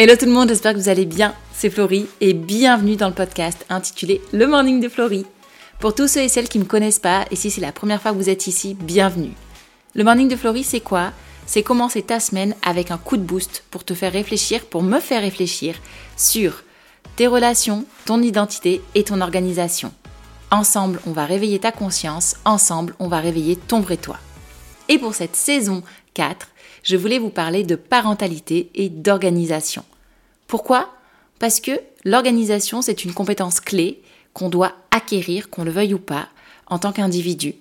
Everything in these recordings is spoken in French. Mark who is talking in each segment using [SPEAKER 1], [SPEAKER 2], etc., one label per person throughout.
[SPEAKER 1] Hello tout le monde, j'espère que vous allez bien. C'est Florie et bienvenue dans le podcast intitulé Le Morning de Florie. Pour tous ceux et celles qui ne me connaissent pas, et si c'est la première fois que vous êtes ici, bienvenue. Le Morning de Florie, c'est quoi? C'est commencer ta semaine avec un coup de boost pour te faire réfléchir, pour me faire réfléchir sur tes relations, ton identité et ton organisation. Ensemble, on va réveiller ta conscience, ensemble, on va réveiller ton vrai toi. Et pour cette saison 4, je voulais vous parler de parentalité et d'organisation. Pourquoi? Parce que l'organisation, c'est une compétence clé qu'on doit acquérir, qu'on le veuille ou pas, en tant qu'individu.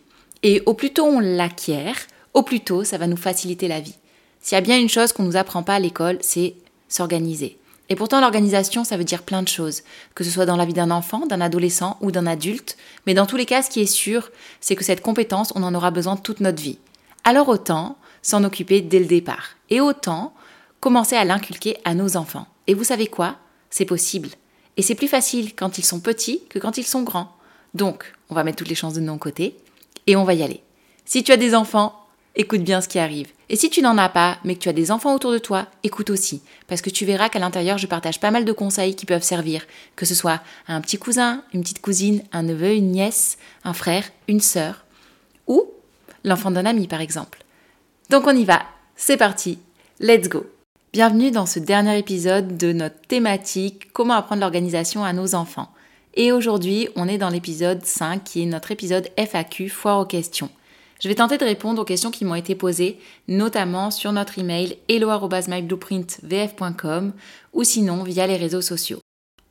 [SPEAKER 1] Et au plus tôt on l'acquiert, au plus tôt ça va nous faciliter la vie. S'il y a bien une chose qu'on ne nous apprend pas à l'école, c'est s'organiser. Et pourtant, l'organisation, ça veut dire plein de choses, que ce soit dans la vie d'un enfant, d'un adolescent ou d'un adulte. Mais dans tous les cas, ce qui est sûr, c'est que cette compétence, on en aura besoin toute notre vie. Alors autant s'en occuper dès le départ. Et autant commencer à l'inculquer à nos enfants. Et vous savez quoi? C'est possible. Et c'est plus facile quand ils sont petits que quand ils sont grands. Donc, on va mettre toutes les chances de nos côtés et on va y aller. Si tu as des enfants, écoute bien ce qui arrive. Et si tu n'en as pas, mais que tu as des enfants autour de toi, écoute aussi. Parce que tu verras qu'à l'intérieur, je partage pas mal de conseils qui peuvent servir. Que ce soit à un petit cousin, une petite cousine, un neveu, une nièce, un frère, une sœur. Ou l'enfant d'un ami, par exemple. Donc on y va. C'est parti. Let's go. Bienvenue dans ce dernier épisode de notre thématique Comment apprendre l'organisation à nos enfants. Et aujourd'hui, on est dans l'épisode 5 qui est notre épisode FAQ, foire aux questions. Je vais tenter de répondre aux questions qui m'ont été posées, notamment sur notre email hello@myblueprintvf.com ou sinon via les réseaux sociaux.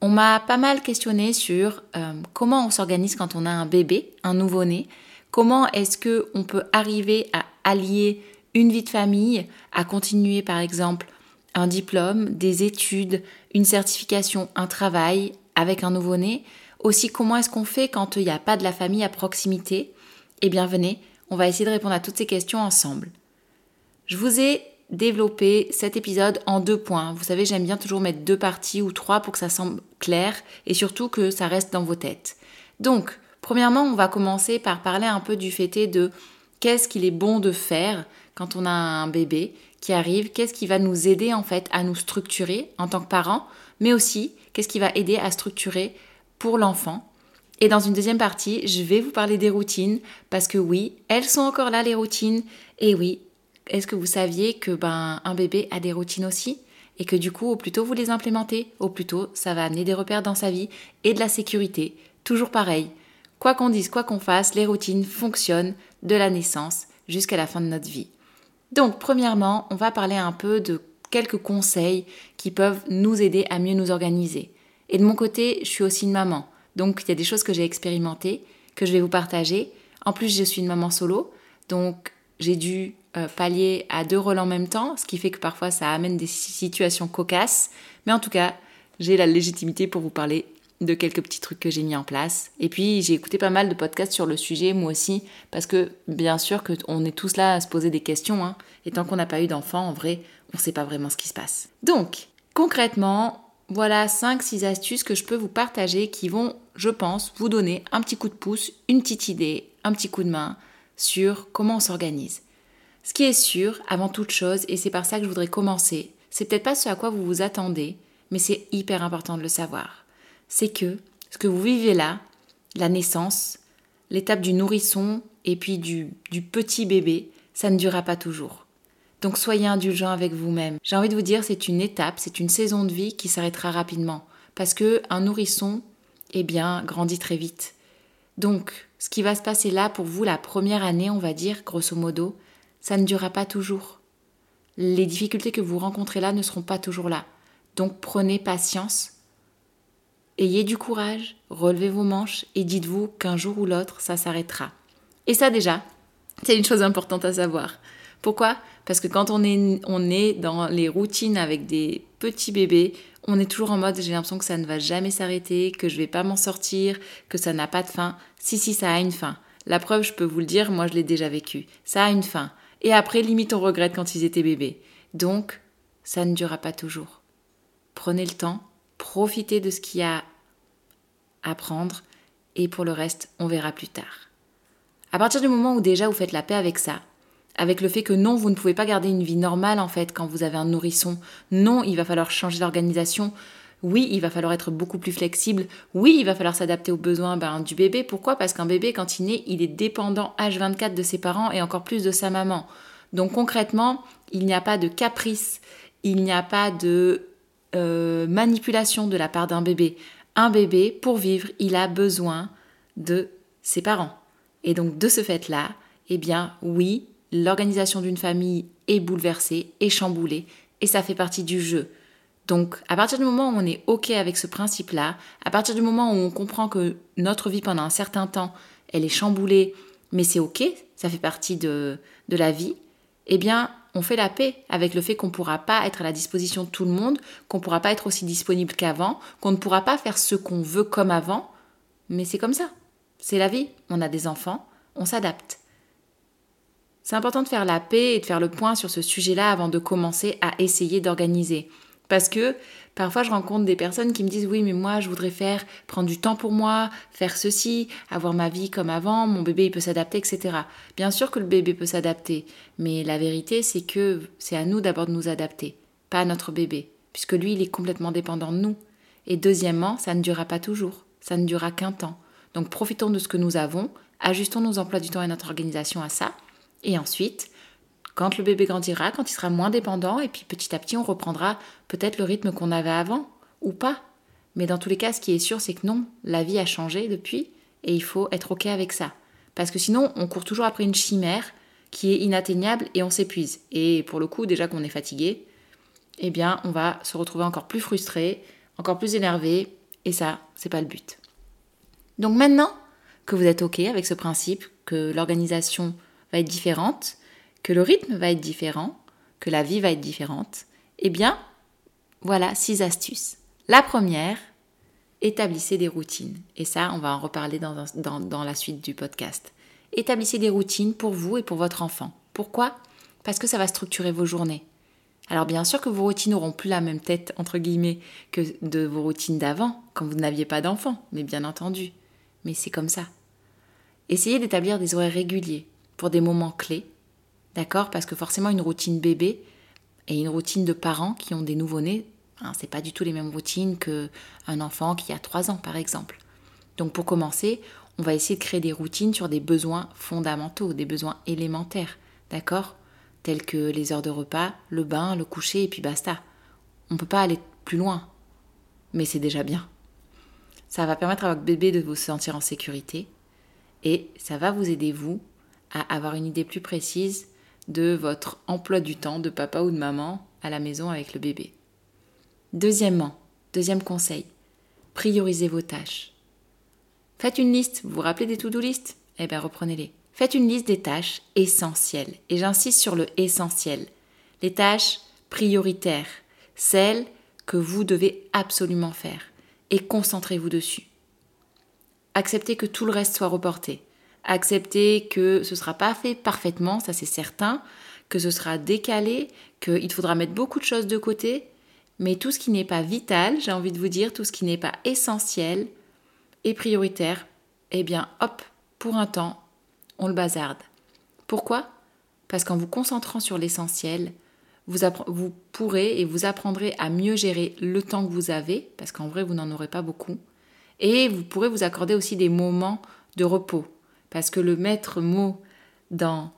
[SPEAKER 1] On m'a pas mal questionné sur euh, comment on s'organise quand on a un bébé, un nouveau-né, comment est-ce que on peut arriver à allier une vie de famille, à continuer par exemple un diplôme, des études, une certification, un travail avec un nouveau-né. Aussi, comment est-ce qu'on fait quand il n'y a pas de la famille à proximité? Eh bien, venez, on va essayer de répondre à toutes ces questions ensemble. Je vous ai développé cet épisode en deux points. Vous savez, j'aime bien toujours mettre deux parties ou trois pour que ça semble clair et surtout que ça reste dans vos têtes. Donc, premièrement, on va commencer par parler un peu du fait de qu'est-ce qu'il est bon de faire quand on a un bébé qui arrive, qu'est-ce qui va nous aider en fait à nous structurer en tant que parents, mais aussi qu'est-ce qui va aider à structurer pour l'enfant. Et dans une deuxième partie, je vais vous parler des routines parce que oui, elles sont encore là les routines. Et oui, est-ce que vous saviez que ben un bébé a des routines aussi? Et que du coup, au plus tôt vous les implémentez, au plus tôt ça va amener des repères dans sa vie et de la sécurité. Toujours pareil. Quoi qu'on dise, quoi qu'on fasse, les routines fonctionnent de la naissance jusqu'à la fin de notre vie. Donc, premièrement, on va parler un peu de quelques conseils qui peuvent nous aider à mieux nous organiser. Et de mon côté, je suis aussi une maman. Donc, il y a des choses que j'ai expérimentées, que je vais vous partager. En plus, je suis une maman solo. Donc, j'ai dû euh, pallier à deux rôles en même temps, ce qui fait que parfois ça amène des situations cocasses. Mais en tout cas, j'ai la légitimité pour vous parler de quelques petits trucs que j'ai mis en place. Et puis j'ai écouté pas mal de podcasts sur le sujet, moi aussi, parce que bien sûr qu'on est tous là à se poser des questions, hein, et tant qu'on n'a pas eu d'enfant, en vrai, on ne sait pas vraiment ce qui se passe. Donc, concrètement, voilà 5-6 astuces que je peux vous partager qui vont, je pense, vous donner un petit coup de pouce, une petite idée, un petit coup de main sur comment on s'organise. Ce qui est sûr, avant toute chose, et c'est par ça que je voudrais commencer, c'est peut-être pas ce à quoi vous vous attendez, mais c'est hyper important de le savoir c'est que ce que vous vivez là, la naissance, l'étape du nourrisson et puis du, petit bébé, ça ne durera pas toujours. Donc soyez indulgent avec vous-même. J'ai envie de vous dire, c'est une étape, c'est une saison de vie qui s'arrêtera rapidement. Parce que un nourrisson, eh bien, grandit très vite. Donc, ce qui va se passer là pour vous la première année, on va dire, grosso modo, ça ne durera pas toujours. Les difficultés que vous rencontrez là ne seront pas toujours là. Donc prenez patience Ayez du courage, relevez vos manches et dites-vous qu'un jour ou l'autre, ça s'arrêtera. Et ça déjà, c'est une chose importante à savoir. Pourquoi? Parce que quand on est, dans les routines avec des petits bébés, on est toujours en mode j'ai l'impression que ça ne va jamais s'arrêter, que je vais pas m'en sortir, que ça n'a pas de fin. Si, si, ça a une fin. La preuve, je peux vous le dire, moi je l'ai déjà vécu. Ça a une fin. Et après, limite, on regrette quand ils étaient bébés. Donc, ça ne durera pas toujours. Prenez le temps, profitez de ce qu'il y a à prendre et pour le reste, on verra plus tard. À partir du moment où déjà vous faites la paix avec ça, avec le fait que non, vous ne pouvez pas garder une vie normale en fait quand vous avez un nourrisson. Non, il va falloir changer d'organisation. Oui, il va falloir être beaucoup plus flexible. Oui, il va falloir s'adapter aux besoins ben, du bébé. Pourquoi? Parce qu'un bébé, quand il naît, il est dépendant H24 de ses parents et encore plus de sa maman. Donc concrètement, il n'y a pas de caprice, il n'y a pas de euh, manipulation de la part d'un bébé. Un bébé, pour vivre, il a besoin de ses parents. Et donc de ce fait-là, eh bien oui, l'organisation d'une famille est bouleversée, est chamboulée, et ça fait partie du jeu. Donc, à partir du moment où on est OK avec ce principe-là, à partir du moment où on comprend que notre vie pendant un certain temps, elle est chamboulée, mais c'est OK, ça fait partie de, de la vie, eh bien, on fait la paix avec le fait qu'on ne pourra pas être à la disposition de tout le monde, qu'on ne pourra pas être aussi disponible qu'avant, qu'on ne pourra pas faire ce qu'on veut comme avant, mais c'est comme ça. C'est la vie. On a des enfants, on s'adapte. C'est important de faire la paix et de faire le point sur ce sujet-là avant de commencer à essayer d'organiser. Parce que parfois je rencontre des personnes qui me disent oui mais moi je voudrais faire prendre du temps pour moi, faire ceci, avoir ma vie comme avant, mon bébé il peut s'adapter, etc. Bien sûr que le bébé peut s'adapter, mais la vérité c'est que c'est à nous d'abord de nous adapter, pas à notre bébé, puisque lui il est complètement dépendant de nous. Et deuxièmement, ça ne durera pas toujours, ça ne durera qu'un temps. Donc profitons de ce que nous avons, ajustons nos emplois du temps et notre organisation à ça, et ensuite quand le bébé grandira, quand il sera moins dépendant, et puis petit à petit on reprendra peut-être le rythme qu'on avait avant, ou pas. Mais dans tous les cas, ce qui est sûr, c'est que non, la vie a changé depuis, et il faut être OK avec ça. Parce que sinon, on court toujours après une chimère qui est inatteignable et on s'épuise. Et pour le coup, déjà qu'on est fatigué, eh bien, on va se retrouver encore plus frustré, encore plus énervé, et ça, c'est pas le but. Donc maintenant que vous êtes OK avec ce principe, que l'organisation va être différente, que le rythme va être différent, que la vie va être différente, eh bien, voilà six astuces. La première, établissez des routines. Et ça, on va en reparler dans, la suite du podcast. Établissez des routines pour vous et pour votre enfant. Pourquoi? Parce que ça va structurer vos journées. Alors bien sûr que vos routines n'auront plus la même tête, entre guillemets, que de vos routines d'avant, quand vous n'aviez pas d'enfant, mais bien entendu. Mais c'est comme ça. Essayez d'établir des horaires réguliers pour des moments clés D'accord Parce que forcément, une routine bébé et une routine de parents qui ont des nouveau-nés, hein, c'est pas du tout les mêmes routines qu'un enfant qui a 3 ans, par exemple. Donc, pour commencer, on va essayer de créer des routines sur des besoins fondamentaux, des besoins élémentaires. D'accord Tels que les heures de repas, le bain, le coucher, et puis basta. On ne peut pas aller plus loin. Mais c'est déjà bien. Ça va permettre à votre bébé de vous sentir en sécurité et ça va vous aider, vous, à avoir une idée plus précise de votre emploi du temps de papa ou de maman à la maison avec le bébé. Deuxièmement, deuxième conseil, priorisez vos tâches. Faites une liste, vous vous rappelez des to-do list? Eh bien reprenez-les. Faites une liste des tâches essentielles, et j'insiste sur le essentiel. Les tâches prioritaires, celles que vous devez absolument faire, et concentrez-vous dessus. Acceptez que tout le reste soit reporté accepter que ce ne sera pas fait parfaitement, ça c'est certain, que ce sera décalé, qu'il faudra mettre beaucoup de choses de côté, mais tout ce qui n'est pas vital, j'ai envie de vous dire, tout ce qui n'est pas essentiel et prioritaire, eh bien hop, pour un temps, on le bazarde. Pourquoi? Parce qu'en vous concentrant sur l'essentiel, vous, vous, pourrez et vous apprendrez à mieux gérer le temps que vous avez, parce qu'en vrai, vous n'en aurez pas beaucoup, et vous pourrez vous accorder aussi des moments de repos. Parce que le maître mot dans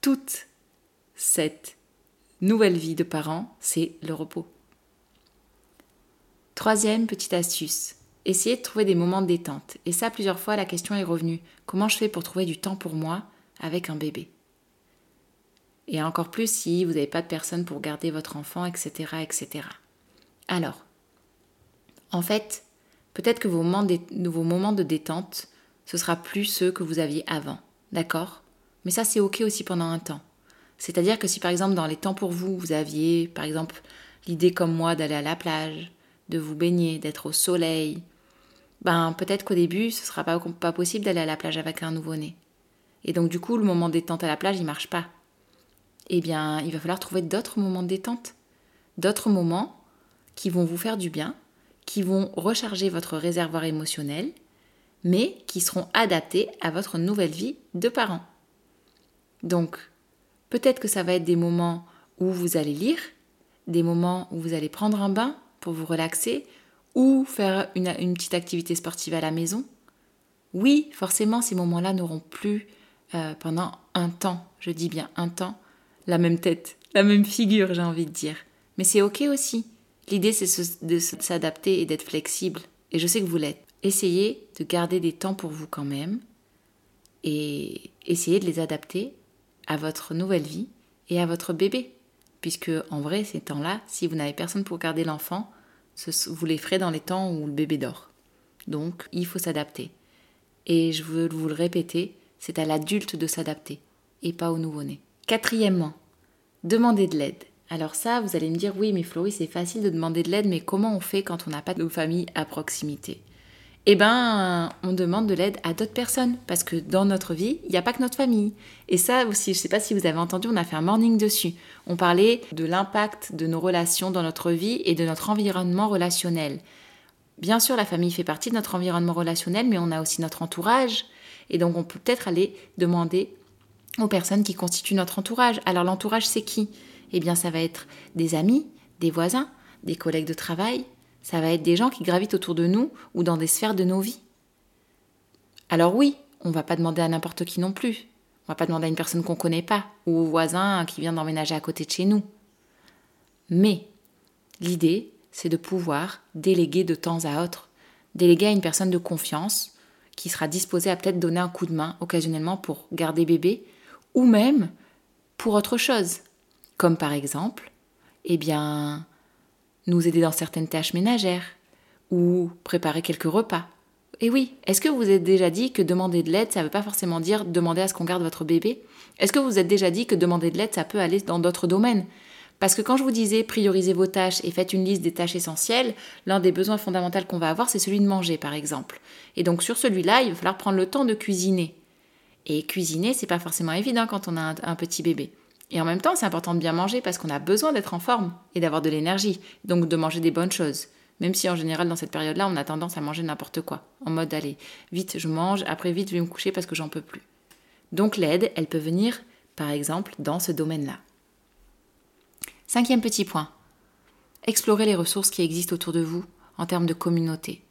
[SPEAKER 1] toute cette nouvelle vie de parents, c'est le repos. Troisième petite astuce, essayez de trouver des moments de détente. Et ça, plusieurs fois, la question est revenue. Comment je fais pour trouver du temps pour moi avec un bébé? Et encore plus si vous n'avez pas de personne pour garder votre enfant, etc., etc. Alors, en fait, peut-être que vos moments de détente ce sera plus ceux que vous aviez avant. D'accord? Mais ça, c'est OK aussi pendant un temps. C'est-à-dire que si par exemple dans les temps pour vous, vous aviez par exemple l'idée comme moi d'aller à la plage, de vous baigner, d'être au soleil, ben peut-être qu'au début, ce sera pas, pas possible d'aller à la plage avec un nouveau-né. Et donc du coup, le moment détente à la plage, il marche pas. Eh bien, il va falloir trouver d'autres moments de détente. D'autres moments qui vont vous faire du bien, qui vont recharger votre réservoir émotionnel mais qui seront adaptés à votre nouvelle vie de parents. Donc, Peut-être que ça va être des moments où vous allez lire, des moments où vous allez prendre un bain pour vous relaxer, ou faire une, petite activité sportive à la maison. Oui, forcément, ces moments-là n'auront plus euh, pendant un temps, je dis bien un temps, la même tête, la même figure, j'ai envie de dire. Mais c'est ok aussi. L'idée, c'est de s'adapter et d'être flexible. Et je sais que vous l'êtes. Essayez de garder des temps pour vous quand même. Et essayez de les adapter à votre nouvelle vie et à votre bébé. Puisque, en vrai, ces temps-là, si vous n'avez personne pour garder l'enfant, vous les ferez dans les temps où le bébé dort. Donc, il faut s'adapter. Et je veux vous le répéter, c'est à l'adulte de s'adapter et pas au nouveau-né. Quatrièmement, demander de l'aide. Alors ça, vous allez me dire, oui, mais Florie, c'est facile de demander de l'aide, mais comment on fait quand on n'a pas de famille à proximité? Eh ben, on demande de l'aide à d'autres personnes parce que dans notre vie, il n'y a pas que notre famille. Et ça aussi, je ne sais pas si vous avez entendu, on a fait un morning dessus. On parlait de l'impact de nos relations dans notre vie et de notre environnement relationnel. Bien sûr, la famille fait partie de notre environnement relationnel, mais on a aussi notre entourage. Et donc, on peut peut-être aller demander aux personnes qui constituent notre entourage. Alors, l'entourage, c'est qui? Eh bien, ça va être des amis, des voisins, des collègues de travail, ça va être des gens qui gravitent autour de nous ou dans des sphères de nos vies. Alors oui, on va pas demander à n'importe qui non plus. On va pas demander à une personne qu'on connaît pas ou au voisin qui vient d'emménager à côté de chez nous. Mais l'idée, c'est de pouvoir déléguer de temps à autre, déléguer à une personne de confiance qui sera disposée à peut-être donner un coup de main occasionnellement pour garder bébé ou même pour autre chose, comme par exemple, eh bien, nous aider dans certaines tâches ménagères ou préparer quelques repas. Et oui, est-ce que vous êtes déjà dit que demander de l'aide, ça ne veut pas forcément dire demander à ce qu'on garde votre bébé? Est-ce que vous vous êtes déjà dit que demander de l'aide, ça peut aller dans d'autres domaines? Parce que quand je vous disais priorisez vos tâches et faites une liste des tâches essentielles, l'un des besoins fondamentaux qu'on va avoir, c'est celui de manger, par exemple. Et donc sur celui-là, il va falloir prendre le temps de cuisiner. Et cuisiner, c'est pas forcément évident quand on a un petit bébé. Et en même temps, c'est important de bien manger parce qu'on a besoin d'être en forme et d'avoir de l'énergie, donc de manger des bonnes choses. Même si en général, dans cette période-là, on a tendance à manger n'importe quoi, en mode allez, vite je mange, après vite je vais me coucher parce que j'en peux plus. Donc l'aide, elle peut venir, par exemple, dans ce domaine-là. Cinquième petit point. Explorez les ressources qui existent autour de vous en termes de communauté.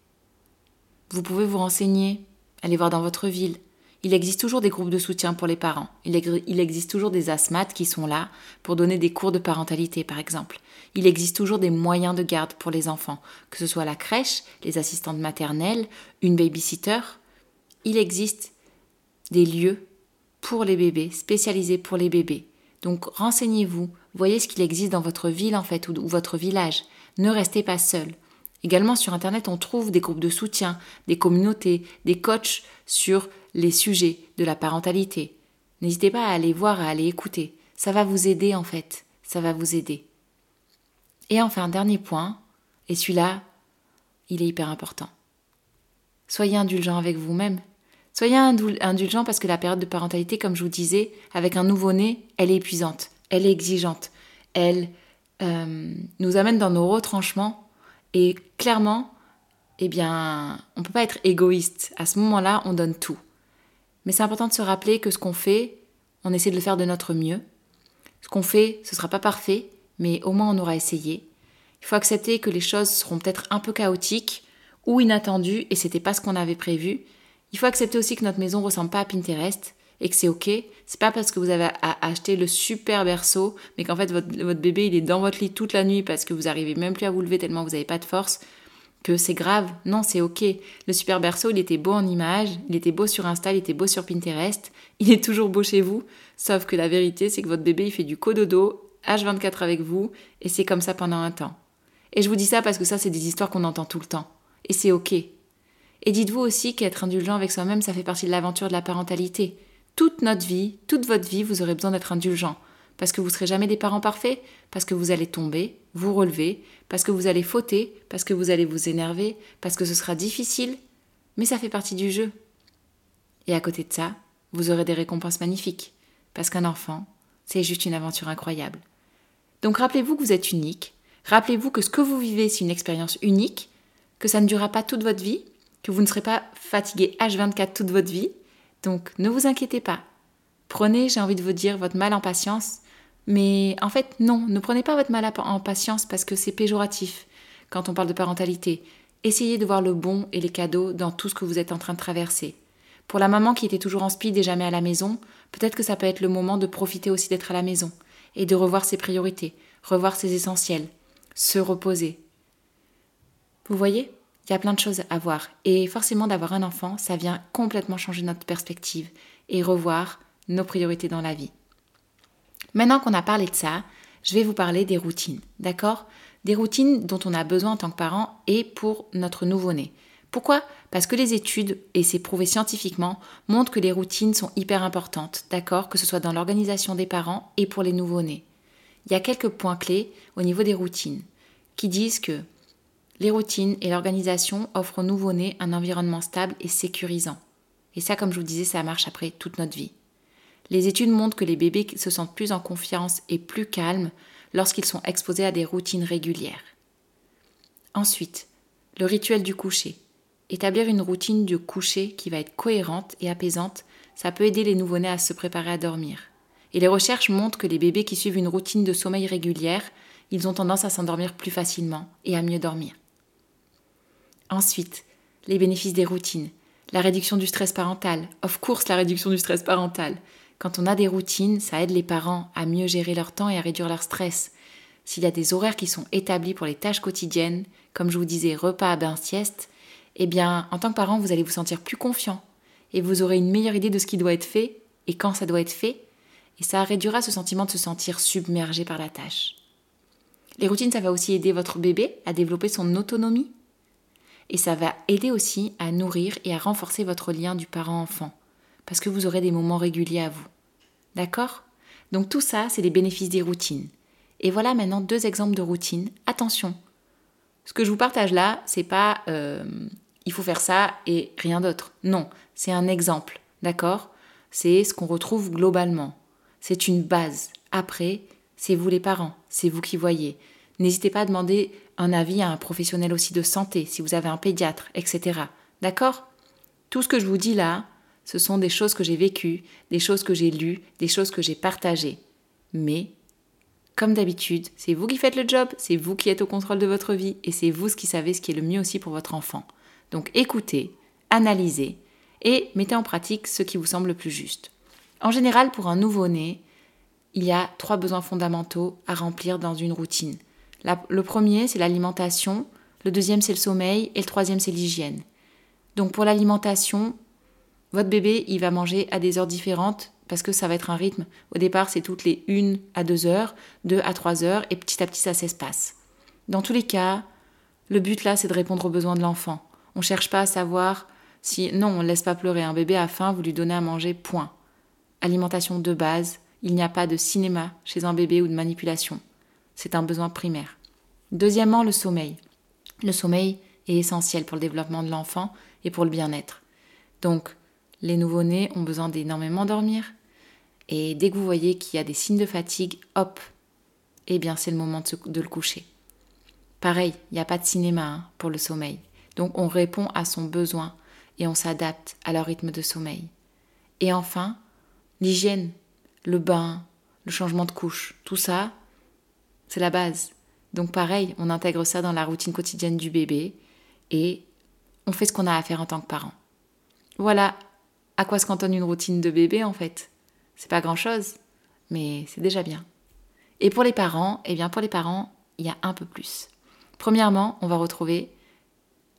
[SPEAKER 1] Vous pouvez vous renseigner, aller voir dans votre ville, il existe toujours des groupes de soutien pour les parents. Il, existe toujours des asthmates qui sont là pour donner des cours de parentalité, par exemple. Il existe toujours des moyens de garde pour les enfants, que ce soit la crèche, les assistantes maternelles, une babysitter. Il existe des lieux pour les bébés, spécialisés pour les bébés. Donc renseignez-vous, voyez ce qu'il existe dans votre ville en fait ou votre village. Ne restez pas seul. Également sur Internet, on trouve des groupes de soutien, des communautés, des coachs sur les sujets de la parentalité. N'hésitez pas à aller voir, à aller écouter. Ça va vous aider en fait. Ça va vous aider. Et enfin, dernier point, et celui-là, il est hyper important. Soyez indulgent avec vous-même. Soyez indulgent parce que la période de parentalité, comme je vous disais, avec un nouveau-né, elle est épuisante, elle est exigeante, elle euh, nous amène dans nos retranchements et clairement, eh bien, on ne peut pas être égoïste. À ce moment-là, on donne tout. Mais c'est important de se rappeler que ce qu'on fait, on essaie de le faire de notre mieux. Ce qu'on fait, ce ne sera pas parfait, mais au moins on aura essayé. Il faut accepter que les choses seront peut-être un peu chaotiques ou inattendues et c'était pas ce qu'on avait prévu. Il faut accepter aussi que notre maison ressemble pas à Pinterest et que c'est ok. C'est pas parce que vous avez acheté le super berceau, mais qu'en fait votre, votre, bébé il est dans votre lit toute la nuit parce que vous arrivez même plus à vous lever tellement vous n'avez pas de force, que c'est grave. Non, c'est ok. Le super berceau, il était beau en image, il était beau sur Insta, il était beau sur Pinterest, il est toujours beau chez vous. Sauf que la vérité, c'est que votre bébé il fait du cododo H24 avec vous et c'est comme ça pendant un temps. Et je vous dis ça parce que ça, c'est des histoires qu'on entend tout le temps. Et c'est ok. Et dites-vous aussi qu'être indulgent avec soi-même, ça fait partie de l'aventure de la parentalité toute notre vie, toute votre vie, vous aurez besoin d'être indulgent. Parce que vous ne serez jamais des parents parfaits, parce que vous allez tomber, vous relever, parce que vous allez fauter, parce que vous allez vous énerver, parce que ce sera difficile, mais ça fait partie du jeu. Et à côté de ça, vous aurez des récompenses magnifiques, parce qu'un enfant, c'est juste une aventure incroyable. Donc rappelez-vous que vous êtes unique, rappelez-vous que ce que vous vivez, c'est une expérience unique, que ça ne durera pas toute votre vie, que vous ne serez pas fatigué H24 toute votre vie, donc ne vous inquiétez pas. Prenez, j'ai envie de vous dire, votre mal en patience. Mais en fait, non, ne prenez pas votre mal en patience parce que c'est péjoratif quand on parle de parentalité. Essayez de voir le bon et les cadeaux dans tout ce que vous êtes en train de traverser. Pour la maman qui était toujours en speed et jamais à la maison, peut-être que ça peut être le moment de profiter aussi d'être à la maison et de revoir ses priorités, revoir ses essentiels, se reposer. Vous voyez? Il y a plein de choses à voir. Et forcément, d'avoir un enfant, ça vient complètement changer notre perspective et revoir nos priorités dans la vie. Maintenant qu'on a parlé de ça, je vais vous parler des routines, d'accord? Des routines dont on a besoin en tant que parent et pour notre nouveau-né. Pourquoi? Parce que les études, et c'est prouvé scientifiquement, montrent que les routines sont hyper importantes, d'accord? Que ce soit dans l'organisation des parents et pour les nouveau-nés. Il y a quelques points clés au niveau des routines qui disent que les routines et l'organisation offrent aux nouveau-nés un environnement stable et sécurisant. Et ça, comme je vous disais, ça marche après toute notre vie. Les études montrent que les bébés se sentent plus en confiance et plus calmes lorsqu'ils sont exposés à des routines régulières. Ensuite, le rituel du coucher. Établir une routine de coucher qui va être cohérente et apaisante, ça peut aider les nouveau-nés à se préparer à dormir. Et les recherches montrent que les bébés qui suivent une routine de sommeil régulière, ils ont tendance à s'endormir plus facilement et à mieux dormir. Ensuite, les bénéfices des routines. La réduction du stress parental. Of course, la réduction du stress parental. Quand on a des routines, ça aide les parents à mieux gérer leur temps et à réduire leur stress. S'il y a des horaires qui sont établis pour les tâches quotidiennes, comme je vous disais, repas, bain, sieste, eh bien, en tant que parent, vous allez vous sentir plus confiant et vous aurez une meilleure idée de ce qui doit être fait et quand ça doit être fait, et ça réduira ce sentiment de se sentir submergé par la tâche. Les routines, ça va aussi aider votre bébé à développer son autonomie et ça va aider aussi à nourrir et à renforcer votre lien du parent-enfant parce que vous aurez des moments réguliers à vous. D'accord? Donc tout ça, c'est les bénéfices des routines. Et voilà maintenant deux exemples de routines. Attention, ce que je vous partage là, c'est pas euh, il faut faire ça et rien d'autre. Non, c'est un exemple. D'accord? C'est ce qu'on retrouve globalement. C'est une base. Après, c'est vous les parents, c'est vous qui voyez. N'hésitez pas à demander un avis à un professionnel aussi de santé, si vous avez un pédiatre, etc. D'accord? Tout ce que je vous dis là, ce sont des choses que j'ai vécues, des choses que j'ai lues, des choses que j'ai partagées. Mais, comme d'habitude, c'est vous qui faites le job, c'est vous qui êtes au contrôle de votre vie et c'est vous qui savez ce qui est le mieux aussi pour votre enfant. Donc écoutez, analysez et mettez en pratique ce qui vous semble le plus juste. En général, pour un nouveau-né, il y a trois besoins fondamentaux à remplir dans une routine. Le premier, c'est l'alimentation, le deuxième, c'est le sommeil et le troisième, c'est l'hygiène. Donc pour l'alimentation, votre bébé, il va manger à des heures différentes parce que ça va être un rythme. Au départ, c'est toutes les 1 à 2 heures, 2 à 3 heures, et petit à petit, ça s'espace. Dans tous les cas, le but là, c'est de répondre aux besoins de l'enfant. On ne cherche pas à savoir si. Non, on ne laisse pas pleurer. Un bébé a faim, vous lui donnez à manger, point. Alimentation de base, il n'y a pas de cinéma chez un bébé ou de manipulation. C'est un besoin primaire. Deuxièmement, le sommeil. Le sommeil est essentiel pour le développement de l'enfant et pour le bien-être. Donc, les nouveau-nés ont besoin d'énormément dormir. Et dès que vous voyez qu'il y a des signes de fatigue, hop, eh bien c'est le moment de, le coucher. Pareil, il n'y a pas de cinéma hein, pour le sommeil. Donc on répond à son besoin et on s'adapte à leur rythme de sommeil. Et enfin, l'hygiène, le bain, le changement de couche, tout ça, c'est la base. Donc pareil, on intègre ça dans la routine quotidienne du bébé et on fait ce qu'on a à faire en tant que parent. Voilà à quoi se cantonne une routine de bébé en fait C'est pas grand chose, mais c'est déjà bien. Et pour les parents, eh bien pour les parents, il y a un peu plus. Premièrement, on va retrouver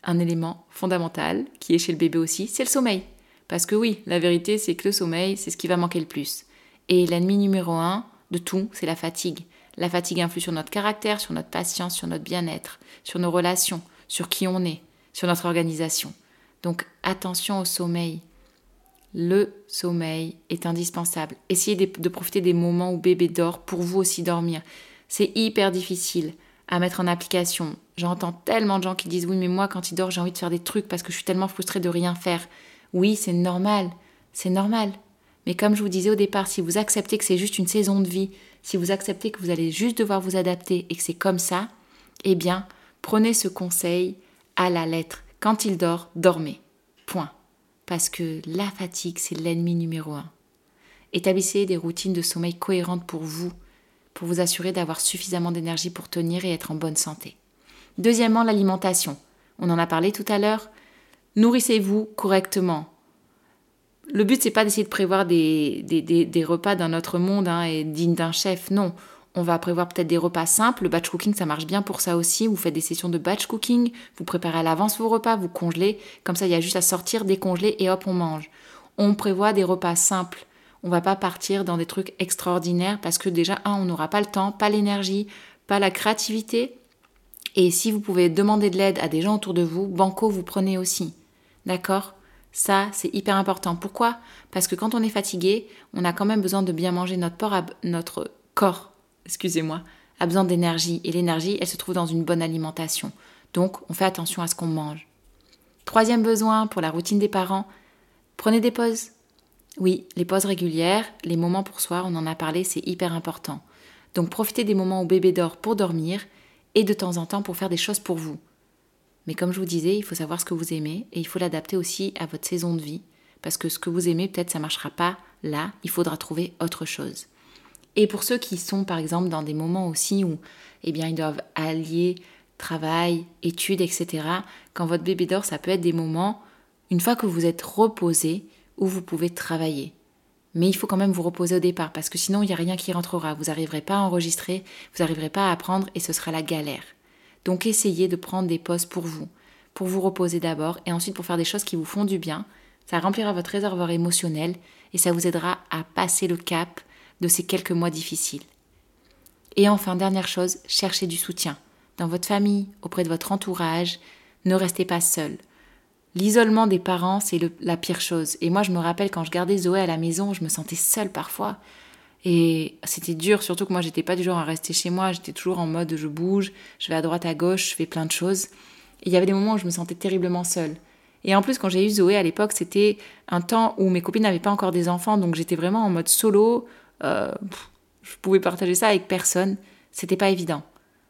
[SPEAKER 1] un élément fondamental qui est chez le bébé aussi, c'est le sommeil. Parce que oui, la vérité, c'est que le sommeil, c'est ce qui va manquer le plus. Et l'ennemi numéro un de tout, c'est la fatigue. La fatigue influe sur notre caractère, sur notre patience, sur notre bien-être, sur nos relations, sur qui on est, sur notre organisation. Donc attention au sommeil le sommeil est indispensable. Essayez de, profiter des moments où bébé dort pour vous aussi dormir. C'est hyper difficile à mettre en application. J'entends tellement de gens qui disent oui mais moi quand il dort j'ai envie de faire des trucs parce que je suis tellement frustrée de rien faire. Oui c'est normal, c'est normal. Mais comme je vous disais au départ, si vous acceptez que c'est juste une saison de vie, si vous acceptez que vous allez juste devoir vous adapter et que c'est comme ça, eh bien prenez ce conseil à la lettre. Quand il dort, dormez. Point parce que la fatigue, c'est l'ennemi numéro un. Établissez des routines de sommeil cohérentes pour vous, pour vous assurer d'avoir suffisamment d'énergie pour tenir et être en bonne santé. Deuxièmement, l'alimentation. On en a parlé tout à l'heure. Nourrissez-vous correctement. Le but, c'est pas d'essayer de prévoir des, des, repas dans notre monde hein, et digne d'un chef. Non. On va prévoir peut-être des repas simples. Le batch cooking, ça marche bien pour ça aussi. Vous faites des sessions de batch cooking. Vous préparez à l'avance vos repas, vous congelez. Comme ça, il y a juste à sortir, décongeler et hop, on mange. On prévoit des repas simples. On va pas partir dans des trucs extraordinaires parce que déjà, un, on n'aura pas le temps, pas l'énergie, pas la créativité. Et si vous pouvez demander de l'aide à des gens autour de vous, banco, vous prenez aussi. D'accord? Ça, c'est hyper important. Pourquoi? Parce que quand on est fatigué, on a quand même besoin de bien manger. Notre, notre corps, excusez-moi, a besoin d'énergie. Et l'énergie, elle se trouve dans une bonne alimentation. Donc, on fait attention à ce qu'on mange. Troisième besoin pour la routine des parents, prenez des pauses. Oui, les pauses régulières, les moments pour soi, on en a parlé, c'est hyper important. Donc profitez des moments où bébé dort pour dormir et de temps en temps pour faire des choses pour vous. Mais comme je vous disais, il faut savoir ce que vous aimez et il faut l'adapter aussi à votre saison de vie. Parce que ce que vous aimez, peut-être ça ne marchera pas là, il faudra trouver autre chose. Et pour ceux qui sont par exemple dans des moments aussi où eh bien, ils doivent allier travail, études, etc., quand votre bébé dort, ça peut être des moments, une fois que vous êtes reposé, où vous pouvez travailler. Mais il faut quand même vous reposer au départ parce que sinon il n'y a rien qui rentrera. Vous n'arriverez pas à enregistrer, vous n'arriverez pas à apprendre et ce sera la galère. Donc essayez de prendre des pauses pour vous, pour vous reposer d'abord et ensuite pour faire des choses qui vous font du bien. Ça remplira votre réservoir émotionnel et ça vous aidera à passer le cap de ces quelques mois difficiles. Et enfin, dernière chose, cherchez du soutien. Dans votre famille, auprès de votre entourage, ne restez pas seul. L'isolement des parents, c'est la pire chose. Et moi, je me rappelle quand je gardais Zoé à la maison, je me sentais seule parfois. Et c'était dur, surtout que moi, j'étais pas du genre à rester chez moi. J'étais toujours en mode je bouge, je vais à droite, à gauche, je fais plein de choses. Et il y avait des moments où je me sentais terriblement seule. Et en plus, quand j'ai eu Zoé à l'époque, c'était un temps où mes copines n'avaient pas encore des enfants, donc j'étais vraiment en mode solo. Euh, je pouvais partager ça avec personne. C'était pas évident.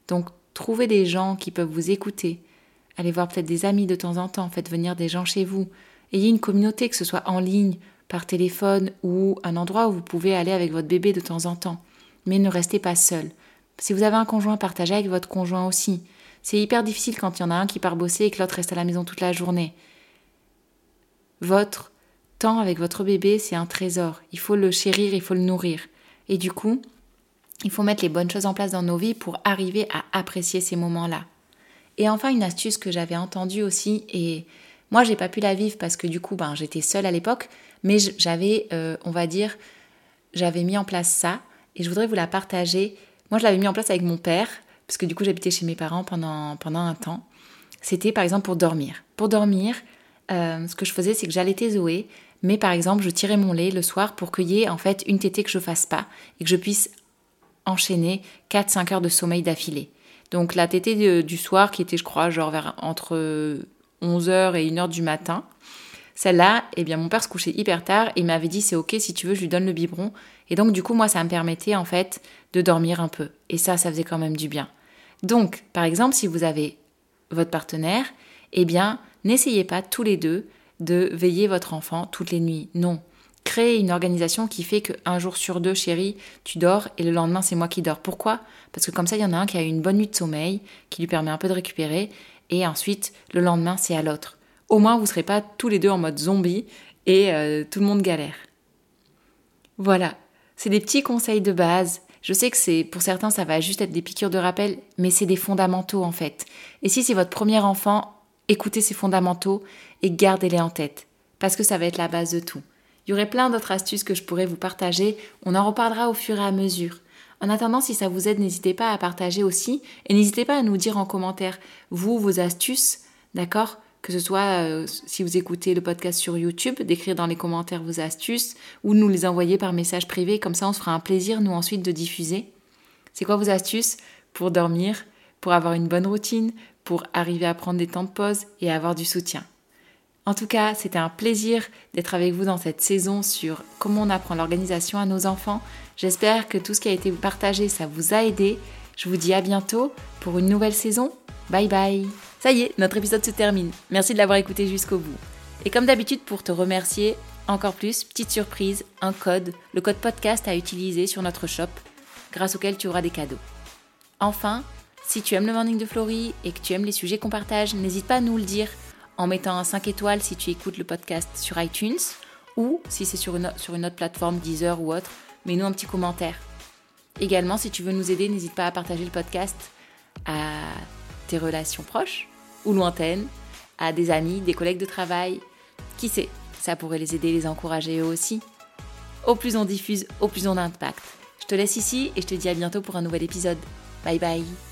[SPEAKER 1] Donc, trouvez des gens qui peuvent vous écouter, Allez voir peut-être des amis de temps en temps, faites venir des gens chez vous. Ayez une communauté, que ce soit en ligne, par téléphone ou un endroit où vous pouvez aller avec votre bébé de temps en temps. Mais ne restez pas seul. Si vous avez un conjoint, partagez avec votre conjoint aussi. C'est hyper difficile quand il y en a un qui part bosser et que l'autre reste à la maison toute la journée. Votre temps avec votre bébé, c'est un trésor. Il faut le chérir, il faut le nourrir. Et du coup, il faut mettre les bonnes choses en place dans nos vies pour arriver à apprécier ces moments-là. Et enfin, une astuce que j'avais entendue aussi, et moi, j'ai pas pu la vivre parce que du coup, ben, j'étais seule à l'époque, mais j'avais, euh, on va dire, j'avais mis en place ça, et je voudrais vous la partager. Moi, je l'avais mis en place avec mon père, parce que du coup, j'habitais chez mes parents pendant, pendant un temps. C'était par exemple pour dormir. Pour dormir, euh, ce que je faisais, c'est que j'allaitais Zoé, mais par exemple, je tirais mon lait le soir pour qu'il y ait en fait une tétée que je fasse pas et que je puisse enchaîner 4-5 heures de sommeil d'affilée. Donc la tétée du soir, qui était, je crois, genre vers entre 11h et 1h du matin, celle-là, eh bien, mon père se couchait hyper tard et il m'avait dit c'est ok si tu veux, je lui donne le biberon. Et donc, du coup, moi, ça me permettait en fait de dormir un peu. Et ça, ça faisait quand même du bien. Donc, par exemple, si vous avez votre partenaire, eh bien, n'essayez pas tous les deux de veiller votre enfant toutes les nuits. Non, créer une organisation qui fait qu'un jour sur deux, chérie, tu dors et le lendemain, c'est moi qui dors. Pourquoi? Parce que comme ça, il y en a un qui a eu une bonne nuit de sommeil, qui lui permet un peu de récupérer, et ensuite, le lendemain, c'est à l'autre. Au moins, vous ne serez pas tous les deux en mode zombie et euh, tout le monde galère. Voilà, c'est des petits conseils de base. Je sais que c'est pour certains ça va juste être des piqûres de rappel, mais c'est des fondamentaux en fait. Et si c'est votre premier enfant, écoutez ces fondamentaux et gardez-les en tête, parce que ça va être la base de tout. Il y aurait plein d'autres astuces que je pourrais vous partager, on en reparlera au fur et à mesure. En attendant, si ça vous aide, n'hésitez pas à partager aussi et n'hésitez pas à nous dire en commentaire, vous, vos astuces, d'accord? Que ce soit euh, si vous écoutez le podcast sur YouTube, d'écrire dans les commentaires vos astuces ou nous les envoyer par message privé, comme ça on se fera un plaisir, nous ensuite, de diffuser. C'est quoi vos astuces pour dormir, pour avoir une bonne routine, pour arriver à prendre des temps de pause et avoir du soutien? En tout cas, c'était un plaisir d'être avec vous dans cette saison sur comment on apprend l'organisation à nos enfants. J'espère que tout ce qui a été partagé, ça vous a aidé. Je vous dis à bientôt pour une nouvelle saison. Bye bye. Ça y est, notre épisode se termine. Merci de l'avoir écouté jusqu'au bout. Et comme d'habitude, pour te remercier, Encore plus, petite surprise, un code, le code podcast à utiliser sur notre shop, grâce auquel tu auras des cadeaux. Enfin, si tu aimes le morning de Florie et que tu aimes les sujets qu'on partage, n'hésite pas à nous le dire en mettant un 5 étoiles si tu écoutes le podcast sur iTunes ou si c'est sur une, sur une autre plateforme, Deezer ou autre, mets-nous un petit commentaire. Également, si tu veux nous aider, n'hésite pas à partager le podcast à tes relations proches ou lointaines, à des amis, des collègues de travail. Qui sait, ça pourrait les aider, les encourager eux aussi. Au plus on diffuse, au plus on a d'impact. Je te laisse ici et je te dis à bientôt pour un nouvel épisode. Bye bye